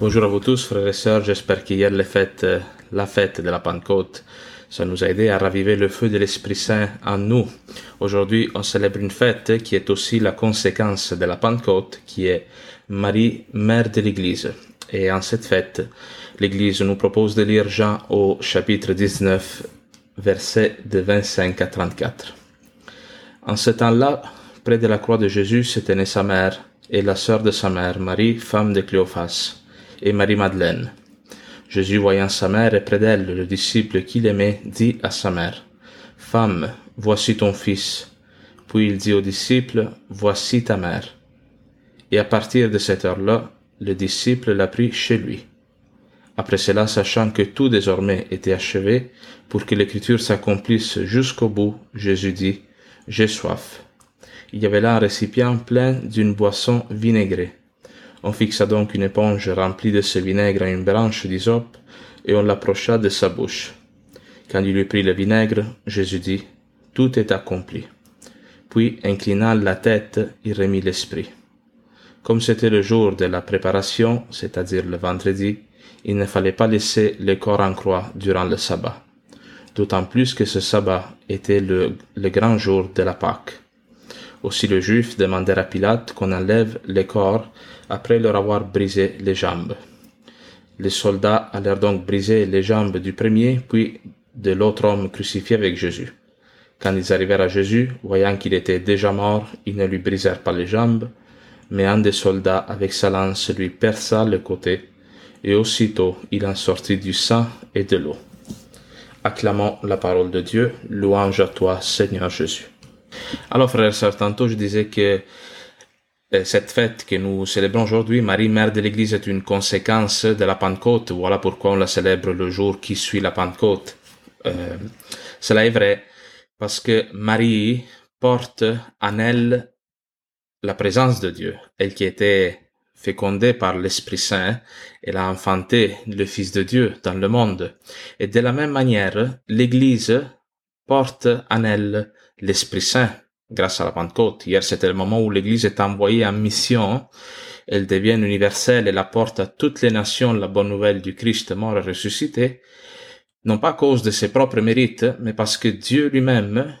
Bonjour à vous tous, frères et sœurs. J'espère qu'hier, les fêtes, euh, la fête de la Pentecôte, ça nous a aidé à raviver le feu de l'Esprit Saint en nous. Aujourd'hui, on célèbre une fête qui est aussi la conséquence de la Pentecôte, qui est Marie, Mère de l'Église. Et en cette fête, l'Église nous propose de lire Jean au chapitre 19, versets de 25 à 34. En ce temps-là, près de la croix de Jésus, s'était née sa mère et la sœur de sa mère, Marie, femme de Cléophas et Marie-Madeleine. Jésus, voyant sa mère et près d'elle le disciple qu'il aimait, dit à sa mère, Femme, voici ton fils. Puis il dit au disciple, Voici ta mère. Et à partir de cette heure-là, le disciple l'a pris chez lui. Après cela, sachant que tout désormais était achevé, pour que l'écriture s'accomplisse jusqu'au bout, Jésus dit, J'ai soif. Il y avait là un récipient plein d'une boisson vinaigrée. On fixa donc une éponge remplie de ce vinaigre à une branche d'hysope, et on l'approcha de sa bouche. Quand il eut pris le vinaigre, Jésus dit, Tout est accompli. Puis, inclinant la tête, il remit l'esprit. Comme c'était le jour de la préparation, c'est-à-dire le vendredi, il ne fallait pas laisser le corps en croix durant le sabbat. D'autant plus que ce sabbat était le, le grand jour de la Pâque. Aussi le juif demandèrent à Pilate qu'on enlève les corps après leur avoir brisé les jambes. Les soldats allèrent donc briser les jambes du premier, puis de l'autre homme crucifié avec Jésus. Quand ils arrivèrent à Jésus, voyant qu'il était déjà mort, ils ne lui brisèrent pas les jambes, mais un des soldats avec sa lance lui perça le côté, et aussitôt il en sortit du sang et de l'eau. Acclamons la parole de Dieu, louange à toi Seigneur Jésus. Alors frères et sœurs, tantôt je disais que euh, cette fête que nous célébrons aujourd'hui, Marie, Mère de l'Église, est une conséquence de la Pentecôte. Voilà pourquoi on la célèbre le jour qui suit la Pentecôte. Euh, cela est vrai parce que Marie porte en elle la présence de Dieu. Elle qui était fécondée par l'Esprit Saint, elle a enfanté le Fils de Dieu dans le monde. Et de la même manière, l'Église porte en elle l'Esprit Saint grâce à la Pentecôte. Hier, c'était le moment où l'Église est envoyée en mission. Elle devient universelle, elle apporte à toutes les nations la bonne nouvelle du Christ mort et ressuscité, non pas à cause de ses propres mérites, mais parce que Dieu lui-même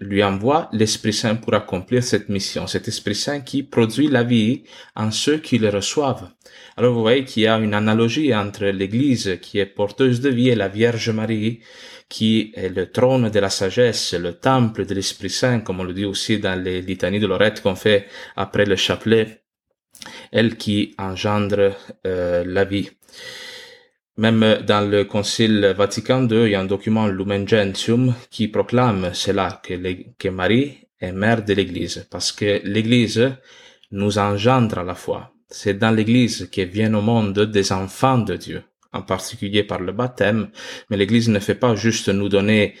lui envoie l'Esprit Saint pour accomplir cette mission, cet Esprit Saint qui produit la vie en ceux qui le reçoivent. Alors vous voyez qu'il y a une analogie entre l'Église qui est porteuse de vie et la Vierge Marie qui est le trône de la sagesse, le temple de l'Esprit Saint, comme on le dit aussi dans les litanies de Lorette qu'on fait après le chapelet, elle qui engendre euh, la vie. Même dans le Concile Vatican II, il y a un document Lumen Gentium qui proclame cela, que, Marie est mère de l'Église, parce que l'Église nous engendre à la foi. C'est dans l'Église que viennent au monde des enfants de Dieu, en particulier par le baptême, mais l'Église ne fait pas juste nous donner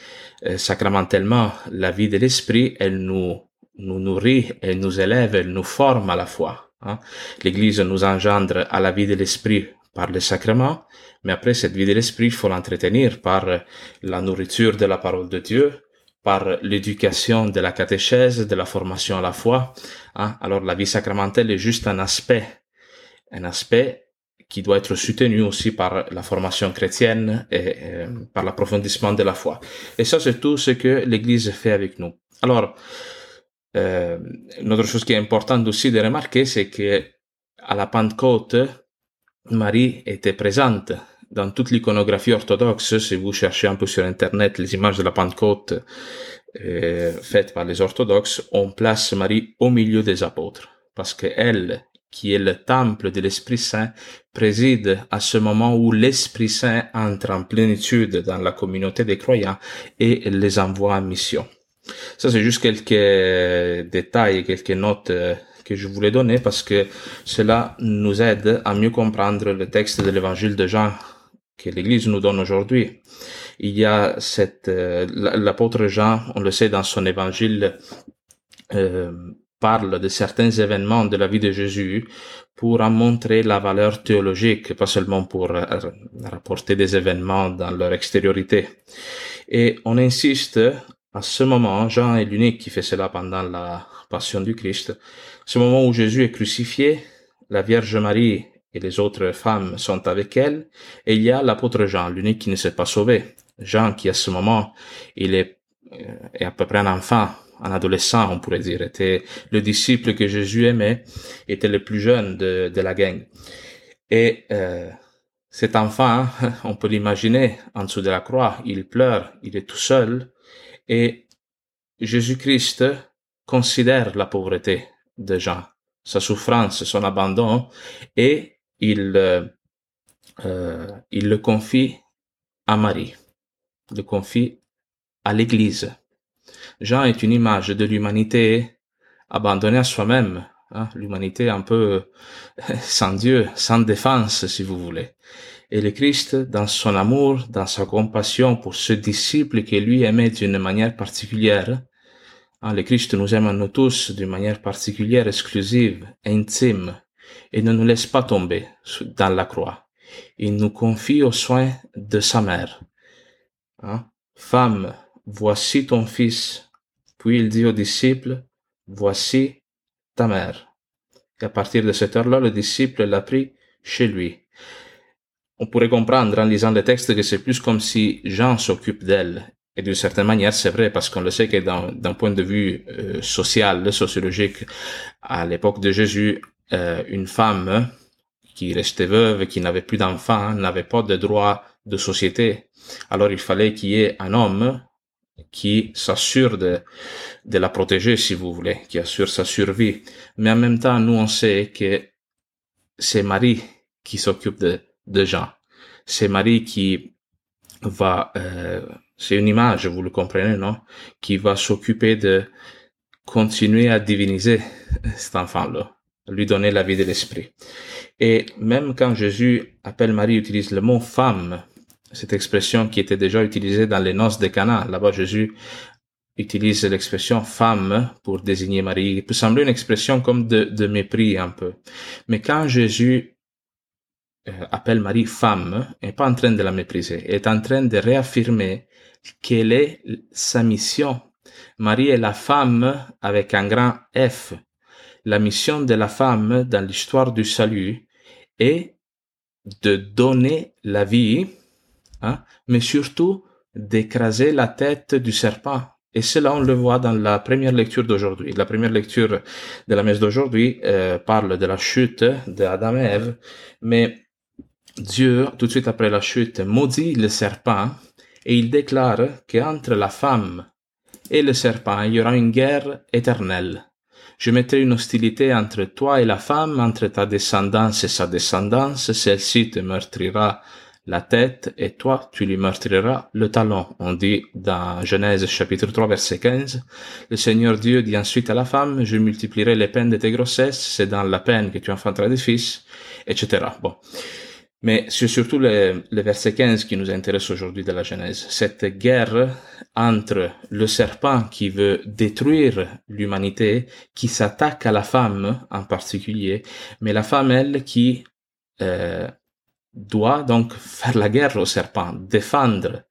euh, sacramentellement la vie de l'Esprit, elle nous, nous nourrit, elle nous élève, elle nous forme à la foi. Hein. L'Église nous engendre à la vie de l'Esprit par les sacrements, mais après cette vie de l'esprit, il faut l'entretenir par la nourriture de la parole de Dieu, par l'éducation de la catéchèse, de la formation à la foi. Hein. Alors la vie sacramentelle est juste un aspect, un aspect qui doit être soutenu aussi par la formation chrétienne et, par l'approfondissement de la foi. Et ça, c'est tout ce que l'Église fait avec nous. Alors, euh, une autre chose qui est importante aussi de remarquer, c'est que à la Pentecôte, Marie était présente dans toute l'iconographie orthodoxe. Si vous cherchez un peu sur Internet les images de la Pentecôte euh, faites par les orthodoxes, on place Marie au milieu des apôtres. Parce que elle, qui est le temple de l'Esprit Saint, préside à ce moment où l'Esprit Saint entre en plénitude dans la communauté des croyants et les envoie en mission. Ça, c'est juste quelques détails, quelques notes euh, que je voulais donner parce que cela nous aide à mieux comprendre le texte de l'évangile de Jean que l'Église nous donne aujourd'hui. Il y a cette, euh, l'apôtre Jean, on le sait dans son évangile, euh, parle de certains événements de la vie de Jésus pour en montrer la valeur théologique, pas seulement pour euh, rapporter des événements dans leur extériorité. Et on insiste à ce moment, Jean est l'unique qui fait cela pendant la passion du Christ, ce moment où Jésus est crucifié, la Vierge Marie et les autres femmes sont avec elle, et il y a l'apôtre Jean, l'unique qui ne s'est pas sauvé. Jean qui à ce moment, il est, euh, est à peu près un enfant, un adolescent, on pourrait dire, était le disciple que Jésus aimait, était le plus jeune de, de la gang. Et euh, cet enfant, on peut l'imaginer en dessous de la croix, il pleure, il est tout seul, et Jésus-Christ considère la pauvreté de Jean, sa souffrance, son abandon, et il, euh, euh, il le confie à Marie, le confie à l'Église. Jean est une image de l'humanité abandonnée à soi-même, hein, l'humanité un peu sans Dieu, sans défense, si vous voulez. Et le Christ, dans son amour, dans sa compassion pour ce disciple qui lui aimait d'une manière particulière, hein, le Christ nous aime nous tous d'une manière particulière, exclusive, intime, et ne nous laisse pas tomber dans la croix. Il nous confie aux soins de sa mère. Hein? Femme, voici ton fils. Puis il dit aux disciples, voici ta mère. Et à partir de cette heure-là, le disciple l'a pris chez lui. On pourrait comprendre en lisant le texte que c'est plus comme si Jean s'occupe d'elle. Et d'une certaine manière, c'est vrai, parce qu'on le sait que d'un point de vue euh, social, sociologique, à l'époque de Jésus, euh, une femme qui restait veuve, qui n'avait plus d'enfants, n'avait pas de droit de société. Alors il fallait qu'il y ait un homme qui s'assure de, de la protéger, si vous voulez, qui assure sa survie. Mais en même temps, nous, on sait que c'est Marie qui s'occupe de, de Jean. C'est Marie qui va, euh, c'est une image, vous le comprenez, non? Qui va s'occuper de continuer à diviniser cet enfant-là, lui donner la vie de l'esprit. Et même quand Jésus appelle Marie, utilise le mot femme, cette expression qui était déjà utilisée dans les noces de Cana. Là-bas, Jésus utilise l'expression femme pour désigner Marie. Il peut sembler une expression comme de, de mépris un peu. Mais quand Jésus euh, appelle Marie femme, il n'est pas en train de la mépriser. Il est en train de réaffirmer quelle est sa mission. Marie est la femme avec un grand F. La mission de la femme dans l'histoire du salut est de donner la vie hein, mais surtout d'écraser la tête du serpent. Et cela, on le voit dans la première lecture d'aujourd'hui. La première lecture de la messe d'aujourd'hui euh, parle de la chute d'Adam et Ève, mais Dieu, tout de suite après la chute, maudit le serpent et il déclare qu'entre la femme et le serpent, il y aura une guerre éternelle. Je mettrai une hostilité entre toi et la femme, entre ta descendance et sa descendance, celle-ci te meurtrira la tête et toi tu lui meurtriras le talon. On dit dans Genèse chapitre 3 verset 15, le Seigneur Dieu dit ensuite à la femme, je multiplierai les peines de tes grossesses, c'est dans la peine que tu enfanteras des fils, etc. Bon. Mais c'est surtout le, verset 15 qui nous intéresse aujourd'hui de la Genèse. Cette guerre entre le serpent qui veut détruire l'humanité, qui s'attaque à la femme en particulier, mais la femme, elle, qui euh, doit donc faire la guerre au serpent, défendre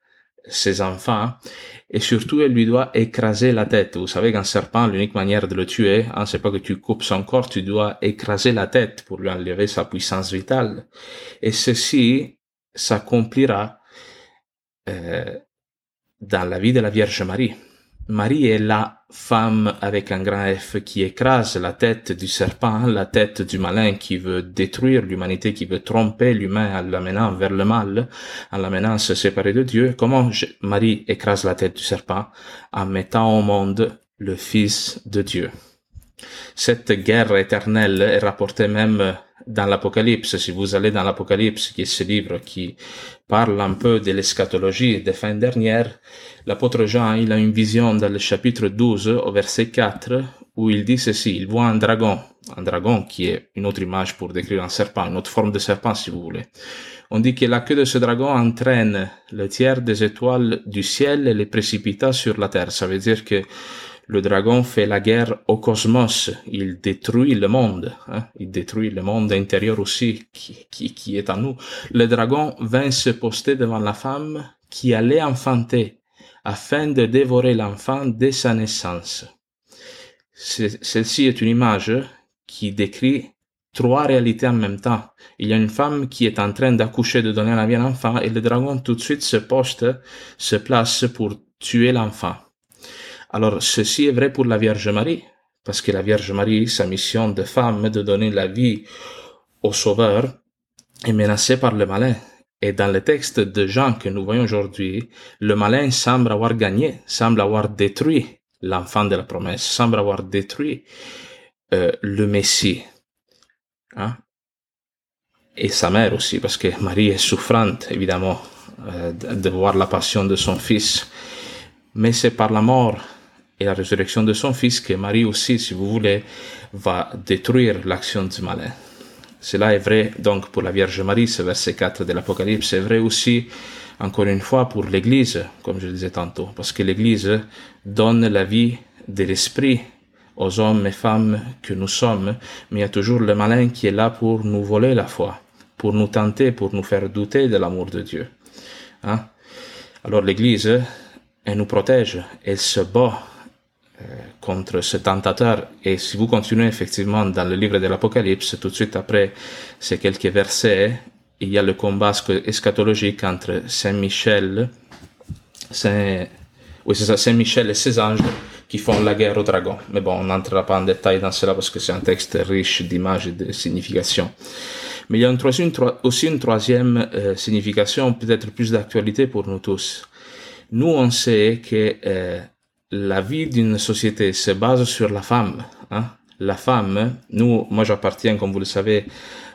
ses enfants, et surtout elle lui doit écraser la tête. Vous savez qu'un serpent, l'unique manière de le tuer, hein, c'est pas que tu coupes son corps, tu dois écraser la tête pour lui enlever sa puissance vitale. Et ceci s'accomplira euh, dans la vie de la Vierge Marie. Marie est la femme avec un grand F qui écrase la tête du serpent, la tête du malin qui veut détruire l'humanité, qui veut tromper l'humain en l'amenant vers le mal, en l'amenant à se séparer de Dieu. Comment Marie écrase la tête du serpent En mettant au monde le Fils de Dieu? Cette guerre éternelle est rapportée même dans l'Apocalypse. Si vous allez dans l'Apocalypse, qui est ce livre qui parle un peu de l'eschatologie des fins dernières, l'apôtre Jean, il a une vision dans le chapitre 12 au verset 4 où il dit ceci, il voit un dragon, un dragon qui est une autre image pour décrire un serpent, une autre forme de serpent si vous voulez. On dit que la queue de ce dragon entraîne le tiers des étoiles du ciel et les précipita sur la terre. Ça veut dire que le dragon fait la guerre au cosmos, il détruit le monde, hein? il détruit le monde intérieur aussi qui, est en nous. Le dragon vint se poster devant la femme qui allait enfanter afin de dévorer l'enfant dès sa naissance. Celle-ci est une image qui décrit trois réalités en même temps. Il y a une femme qui est en train d'accoucher, de donner la vie à l'enfant, et le dragon tout de suite se poste, se place pour tuer l'enfant. Alors, ceci est vrai pour la Vierge Marie, parce que la Vierge Marie, sa mission de femme de donner la vie au Sauveur, est menacée par le malin. Et dans le texte de Jean que nous voyons aujourd'hui, le malin semble avoir gagné, semble avoir détruit l'enfant de la promesse, semble avoir détruit euh, le Messie. Hein? Et sa mère aussi, parce que Marie est souffrante, évidemment, euh, de voir la passion de son fils. Mais c'est par la mort et la résurrection de son fils que Marie aussi, si vous voulez, va détruire l'action du malin. Cela est vrai donc pour la Vierge Marie, ce verset 4 de l'Apocalypse. C'est vrai aussi, encore une fois, pour l'Église, comme je le disais tantôt, parce que l'Église donne la vie de l'Esprit aux hommes et femmes que nous sommes, mais il y a toujours le malin qui est là pour nous voler la foi, pour nous tenter, pour nous faire douter de l'amour de Dieu. Hein? Alors l'Église, elle nous protège, elle se bat contre ce tentateur. Et si vous continuez effectivement dans le livre de l'Apocalypse, tout de suite après ces quelques versets, il y a le combat eschatologique entre Saint Michel, Saint, oui, ça, Saint Michel et ses anges qui font la guerre au dragon. Mais bon, on n'entrera pas en détail dans cela parce que c'est un texte riche d'images et de significations. Mais il y a une troisième, aussi une troisième euh, signification, peut-être plus d'actualité pour nous tous. Nous, on sait que euh, la vie d'une société se base sur la femme. Hein? La femme, nous, moi j'appartiens, comme vous le savez,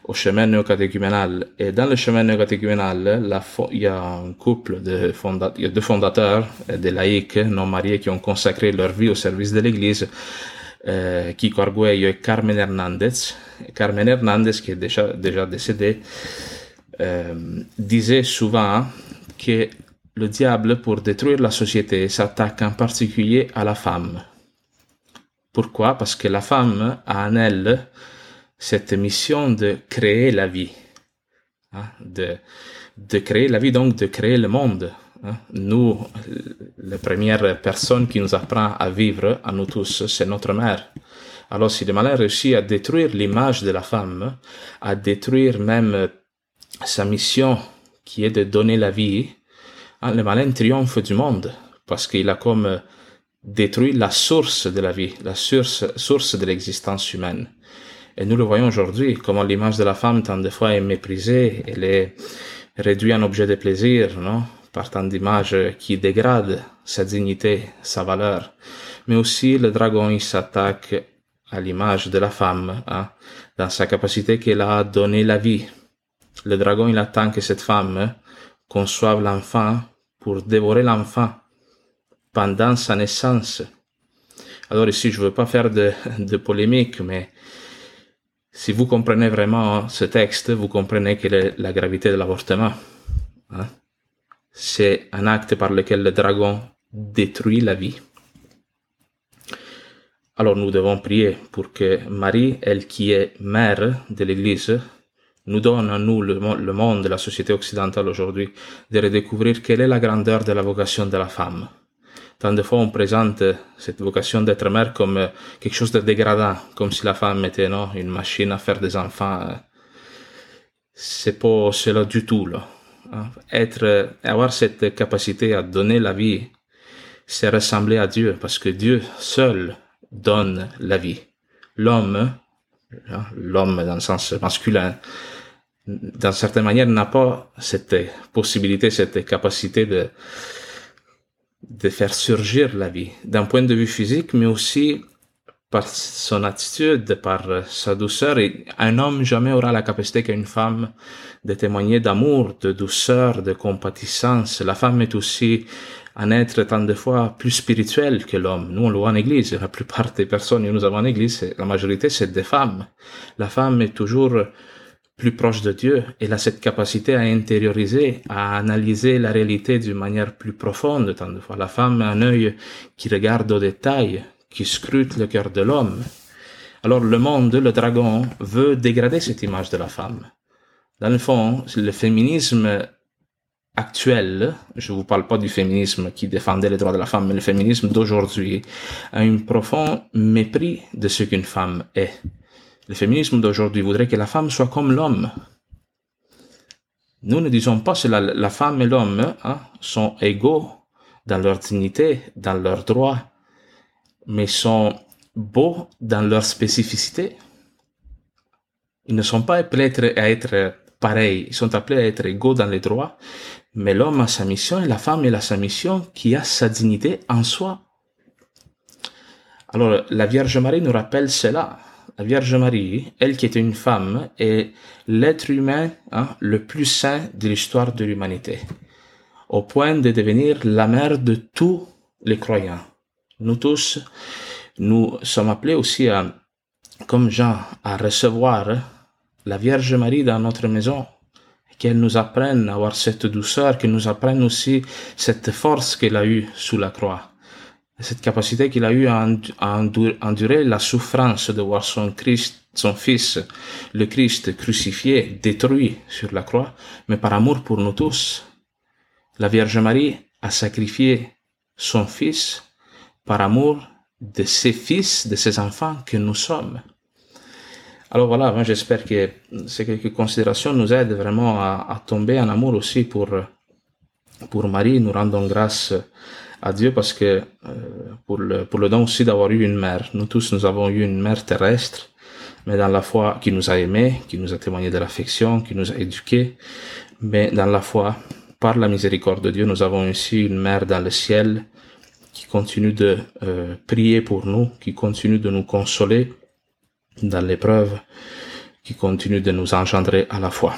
au chemin néocatéchuménal. Et dans le chemin néocatéchuménal, il y a un couple de fondateurs, il deux fondateurs, des laïcs non mariés qui ont consacré leur vie au service de l'Église, euh, Kiko Arguello et Carmen Hernandez. Carmen Hernandez, qui est déjà, déjà décédé, euh, disait souvent que le diable, pour détruire la société, s'attaque en particulier à la femme. Pourquoi? Parce que la femme a en elle cette mission de créer la vie, hein, de, créer la vie, donc de créer le monde. Hein. Nous, la première personne qui nous apprend à vivre, à nous tous, c'est notre mère. Alors si le malin réussit à détruire l'image de la femme, à détruire même sa mission qui est de donner la vie, le malin triomphe du monde parce qu'il a comme détruit la source de la vie, la source, source de l'existence humaine. Et nous le voyons aujourd'hui, comment l'image de la femme, tant de fois, est méprisée, elle est réduite en objet de plaisir, non? Par tant d'images qui dégradent sa dignité, sa valeur. Mais aussi, le dragon, il s'attaque à l'image de la femme, hein, dans sa capacité qu'elle a à la vie. Le dragon, il attend que cette femme conçoive l'enfant pour dévorer l'enfant pendant sa naissance. Alors ici, je veux pas faire de, polémique, mais si vous comprenez vraiment ce texte, vous comprenez est la gravité de l'avortement. Hein? C'est un acte par lequel le dragon détruit la vie. Alors nous devons prier pour que Marie, elle qui est mère de l'Église, nous donne à nous, le, monde de la société occidentale aujourd'hui, de redécouvrir quelle est la grandeur de la vocation de la femme tant de fois on présente cette vocation d'être mère comme euh, quelque chose de dégradant, comme si la femme était non, une machine à faire des enfants. Euh. C'est pas cela du tout. Hein. Être, avoir cette capacité à donner la vie, c'est ressembler à Dieu, parce que Dieu seul donne la vie. L'homme, hein, l'homme dans le sens masculin, d'une certaine manière n'a pas cette possibilité, cette capacité de, de faire surgir la vie, d'un point de vue physique, mais aussi par son attitude, par sa douceur. Un homme jamais aura la capacité qu'une femme de témoigner d'amour, de douceur, de compatissance. La femme est aussi un être tant de fois plus spirituel que l'homme. Nous, on le voit en église. La plupart des personnes que nous avons en église, la majorité, c'est des femmes. La femme est toujours plus proche de Dieu. Elle a cette capacité à intérioriser, à analyser la réalité d'une manière plus profonde. Tant de fois, la femme a un œil qui regarde au détail, qui scrute le cœur de l'homme. Alors le monde, le dragon, veut dégrader cette image de la femme. Dans le fond, le féminisme actuel, je vous parle pas du féminisme qui défendait les droits de la femme, mais le féminisme d'aujourd'hui a un profond mépris de ce qu'une femme est. Le féminisme d'aujourd'hui voudrait que la femme soit comme l'homme. Nous ne disons pas que la, femme et l'homme hein, sont égaux dans leur dignité, dans leurs droits, mais sont beaux dans leur spécificité. Ils ne sont pas appelés à être pareils, ils sont appelés à être égaux dans les droits, mais l'homme a sa mission et la femme a sa mission qui a sa dignité en soi. Alors, la Vierge Marie nous rappelle cela. La Vierge Marie, elle qui était une femme, est l'être humain hein, le plus saint de l'histoire de l'humanité, au point de devenir la mère de tous les croyants. Nous tous, nous sommes appelés aussi comme Jean, à recevoir la Vierge Marie dans notre maison, qu'elle nous apprenne à avoir cette douceur, qu'elle nous apprenne aussi cette force qu'elle a eue sous la croix, cette capacité qu'il a eue à, endurer la souffrance de voir son Christ, son Fils, le Christ crucifié, détruit sur la croix, mais par amour pour nous tous. La Vierge Marie a sacrifié son Fils par amour de ses fils, de ses enfants que nous sommes. Alors voilà, moi j'espère que ces quelques considérations nous aident vraiment à, tomber en amour aussi pour, pour Marie. Nous rendons grâce à Dieu parce que euh, pour, le, pour le don aussi d'avoir eu une mère. Nous tous, nous avons eu une mère terrestre, mais dans la foi qui nous a aimés, qui nous a témoigné de l'affection, qui nous a éduqués. Mais dans la foi, par la miséricorde de Dieu, nous avons aussi une mère dans le ciel qui continue de euh, prier pour nous, qui continue de nous consoler dans l'épreuve qui continue de nous engendrer à la fois.